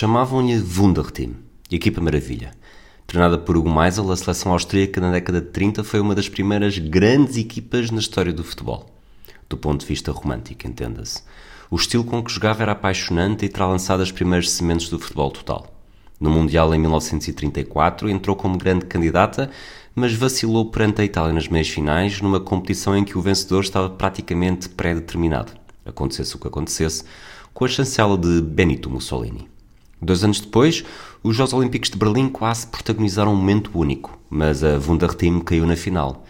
Chamavam-lhe Wunderteam, equipa maravilha. Treinada por Hugo Meisel, a seleção austríaca na década de 30 foi uma das primeiras grandes equipas na história do futebol. Do ponto de vista romântico, entenda-se. O estilo com que jogava era apaixonante e terá lançado as primeiras sementes do futebol total. No Mundial em 1934 entrou como grande candidata, mas vacilou perante a Itália nas meias finais, numa competição em que o vencedor estava praticamente pré-determinado, acontecesse o que acontecesse, com a chancela de Benito Mussolini. Dois anos depois, os Jogos Olímpicos de Berlim quase protagonizaram um momento único, mas a Wunderteam caiu na final,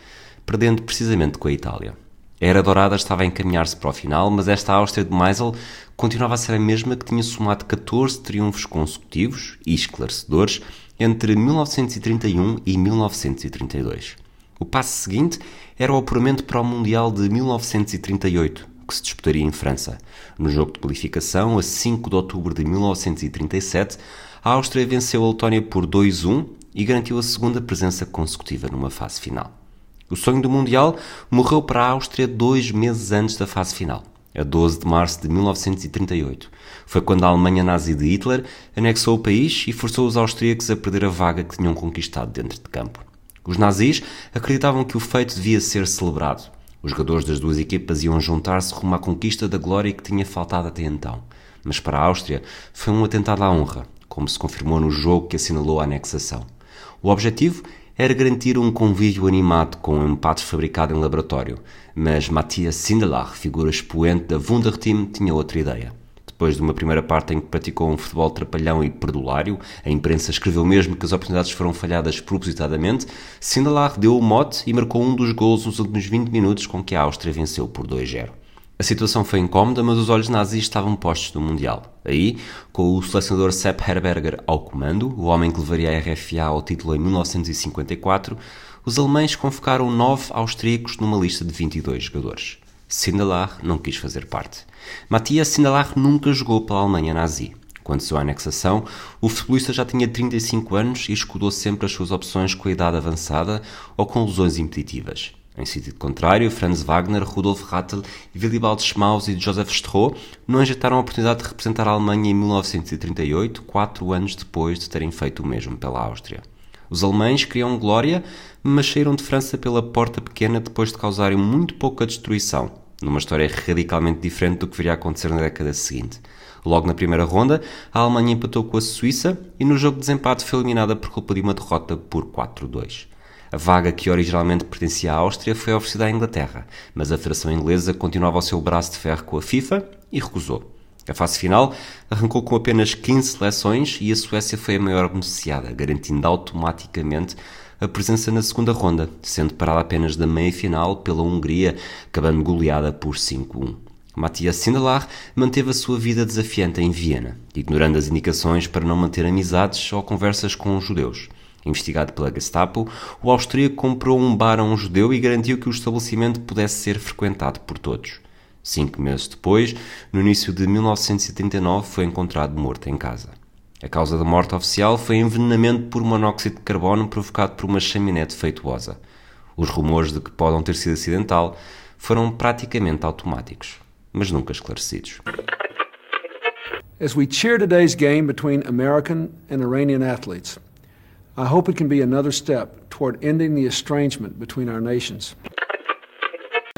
perdendo precisamente com a Itália. A Era Dourada estava a encaminhar-se para o final, mas esta Áustria de Meisel continuava a ser a mesma que tinha somado 14 triunfos consecutivos e esclarecedores entre 1931 e 1932. O passo seguinte era o apuramento para o Mundial de 1938, que se disputaria em França. No jogo de qualificação, a 5 de outubro de 1937, a Áustria venceu a Letónia por 2-1 e garantiu a segunda presença consecutiva numa fase final. O sonho do Mundial morreu para a Áustria dois meses antes da fase final, a 12 de março de 1938. Foi quando a Alemanha nazi de Hitler anexou o país e forçou os austríacos a perder a vaga que tinham conquistado dentro de campo. Os nazis acreditavam que o feito devia ser celebrado. Os jogadores das duas equipas iam juntar-se rumo à conquista da glória que tinha faltado até então. Mas para a Áustria foi um atentado à honra, como se confirmou no jogo que assinalou a anexação. O objetivo era garantir um convívio animado com um empate fabricado em laboratório, mas Matthias Sindelar, figura expoente da Wunderteam, tinha outra ideia. Depois de uma primeira parte em que praticou um futebol trapalhão e perdulário, a imprensa escreveu mesmo que as oportunidades foram falhadas propositadamente, Sindelar deu o mote e marcou um dos gols nos últimos 20 minutos com que a Áustria venceu por 2-0. A situação foi incómoda, mas os olhos nazis estavam postos no Mundial. Aí, com o selecionador Sepp Herberger ao comando, o homem que levaria a RFA ao título em 1954, os alemães convocaram nove austríacos numa lista de 22 jogadores. Sindelar não quis fazer parte. Matthias Sindelar nunca jogou pela Alemanha nazi. Quando sua anexação, o futebolista já tinha 35 anos e escudou sempre as suas opções com a idade avançada ou com lesões impeditivas. Em sentido contrário, Franz Wagner, Rudolf Rattel, Willibald Schmaus e Joseph Stroh não ajeitaram a oportunidade de representar a Alemanha em 1938, quatro anos depois de terem feito o mesmo pela Áustria. Os alemães queriam glória, mas saíram de França pela porta pequena depois de causarem muito pouca destruição, numa história radicalmente diferente do que viria a acontecer na década seguinte. Logo na primeira ronda, a Alemanha empatou com a Suíça e no jogo de desempate foi eliminada por culpa de uma derrota por 4-2. A vaga que originalmente pertencia à Áustria foi oferecida à Inglaterra, mas a Federação Inglesa continuava ao seu braço de ferro com a FIFA e recusou. A fase final arrancou com apenas 15 seleções e a Suécia foi a maior beneficiada, garantindo automaticamente a presença na segunda ronda, sendo parada apenas da meia-final pela Hungria, acabando goleada por 5-1. Matthias Sindelar manteve a sua vida desafiante em Viena, ignorando as indicações para não manter amizades ou conversas com os judeus. Investigado pela Gestapo, o austríaco comprou um bar a um judeu e garantiu que o estabelecimento pudesse ser frequentado por todos. Cinco meses depois, no início de 1939, foi encontrado morto em casa. A causa da morte oficial foi envenenamento por monóxido de carbono provocado por uma chaminé defeituosa. Os rumores de que podem ter sido acidental foram praticamente automáticos, mas nunca esclarecidos. As we cheer today's game between American and Iranian athletes, I hope it can be another step toward ending the estrangement between our nations.